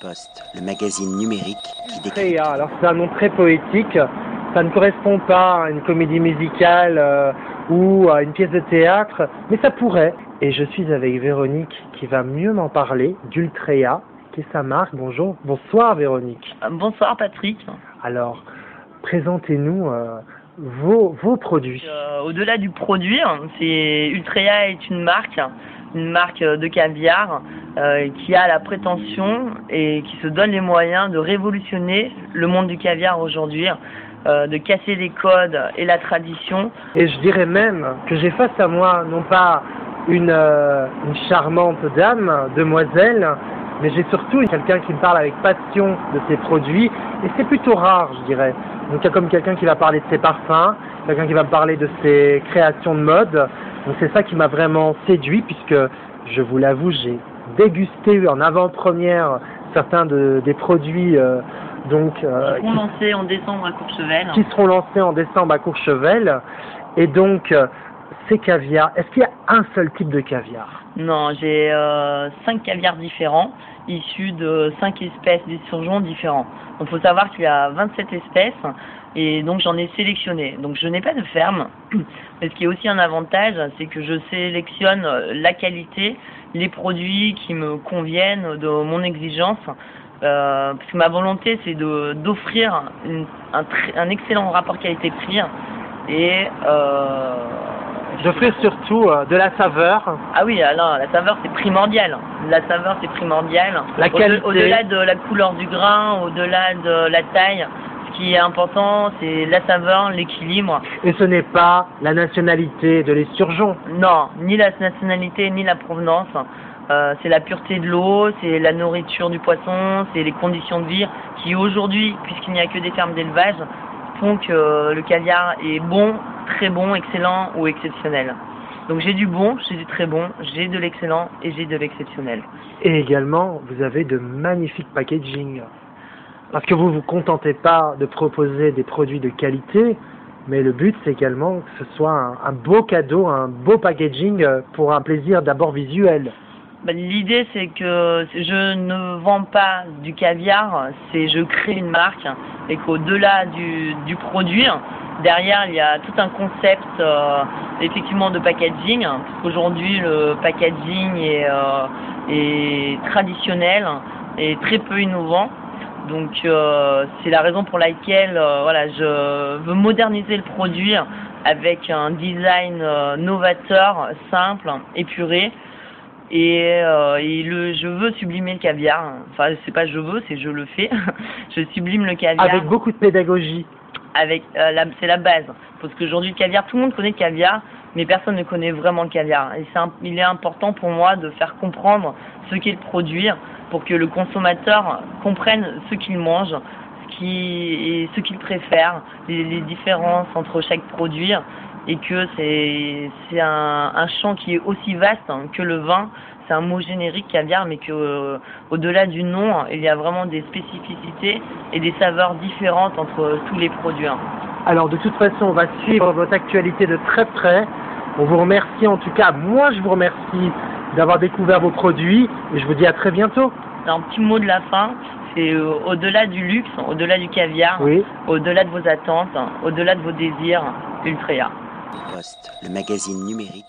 Post, le magazine numérique qui décrit. Tréa, alors c'est un nom très poétique. Ça ne correspond pas à une comédie musicale euh, ou à une pièce de théâtre, mais ça pourrait. Et je suis avec Véronique qui va mieux m'en parler d'Ultrea, qui est sa marque. Bonjour, bonsoir Véronique. Euh, Bonsoir Patrick. Alors, présentez-nous euh, vos, vos produits. Euh, Au-delà du produit, c'est Ultrea est une marque, une marque de caviar euh, qui a la prétention et qui se donne les moyens de révolutionner le monde du caviar aujourd'hui, euh, de casser les codes et la tradition. Et je dirais même que j'ai face à moi non pas euh, une charmante dame, demoiselle, mais j'ai surtout quelqu'un qui me parle avec passion de ses produits, et c'est plutôt rare, je dirais. Donc il y a comme quelqu'un qui va parler de ses parfums, quelqu'un qui va me parler de ses créations de mode. Donc c'est ça qui m'a vraiment séduit, puisque je vous l'avoue, j'ai dégusté en avant-première certains de, des produits euh, donc euh, On lancé en décembre à Courchevel. qui seront lancés en décembre à Courchevel. Et donc, euh, ces caviars, est-ce qu'il y a un seul type de caviar? Non, j'ai euh, cinq caviars différents, issus de cinq espèces d'esturgeons différents. Donc, faut savoir qu'il y a 27 espèces, et donc j'en ai sélectionné. Donc, je n'ai pas de ferme, mais ce qui est aussi un avantage, c'est que je sélectionne euh, la qualité, les produits qui me conviennent de mon exigence. Euh, parce que ma volonté, c'est d'offrir un, un excellent rapport qualité-prix et euh, J'offrir surtout euh, de la saveur, ah oui, alors la saveur c'est primordial. La saveur c'est primordial. La Au- qualité. Au-delà de la couleur du grain, au-delà de la taille, ce qui est important c'est la saveur, l'équilibre. et ce n'est pas la nationalité de l'esturgeon. Non, ni la nationalité ni la provenance. Euh, c'est la pureté de l'eau, c'est la nourriture du poisson, c'est les conditions de vie qui aujourd'hui, puisqu'il n'y a que des fermes d'élevage, font que le caviar est bon, très bon, excellent ou exceptionnel. Donc j'ai du bon, j'ai du très bon, j'ai de l'excellent et j'ai de l'exceptionnel. Et également, vous avez de magnifiques packaging. Parce que vous vous contentez pas de proposer des produits de qualité, mais le but c'est également que ce soit un, un beau cadeau, un beau packaging euh, pour un plaisir d'abord visuel. Bah, L'idée c'est que je ne vends pas du caviar, c'est je crée une marque et qu'au-delà du, du produit, derrière il y a tout un concept euh, effectivement de packaging, parce qu'aujourd'hui le packaging est, euh, traditionnel et très peu innovant. Donc euh, c'est la raison pour laquelle voilà, je veux moderniser le produit avec un design novateur, simple, épuré. Et, euh, et le, je veux sublimer le caviar. Enfin, c'est pas je veux, c'est je le fais. je sublime le caviar Avec beaucoup de pédagogie. avec euh, c'est la base. Parce qu'aujourd'hui le caviar, tout le monde connaît le caviar, mais personne ne connaît vraiment le caviar. Et c'est un- il est important pour moi de faire comprendre ce qu'est le produit pour que le consommateur comprenne ce qu'il mange, ce qui et ce qu'il préfère, les, les différences entre chaque produit et que c'est c'est un, un champ qui est aussi vaste hein, que le vin. C'est un mot générique caviar, mais que euh, au-delà du nom, il y a vraiment des spécificités et des saveurs différentes entre tous les produits. hein. Alors de toute façon, on va suivre votre actualité de très près. On vous remercie en tout cas, moi je vous remercie d'avoir découvert vos produits et je vous dis à très bientôt. Un petit mot de la fin, c'est euh, au-delà du luxe, au-delà du caviar, Oui. au-delà de vos attentes, au-delà de vos désirs, Ultrea. Post, le magazine numérique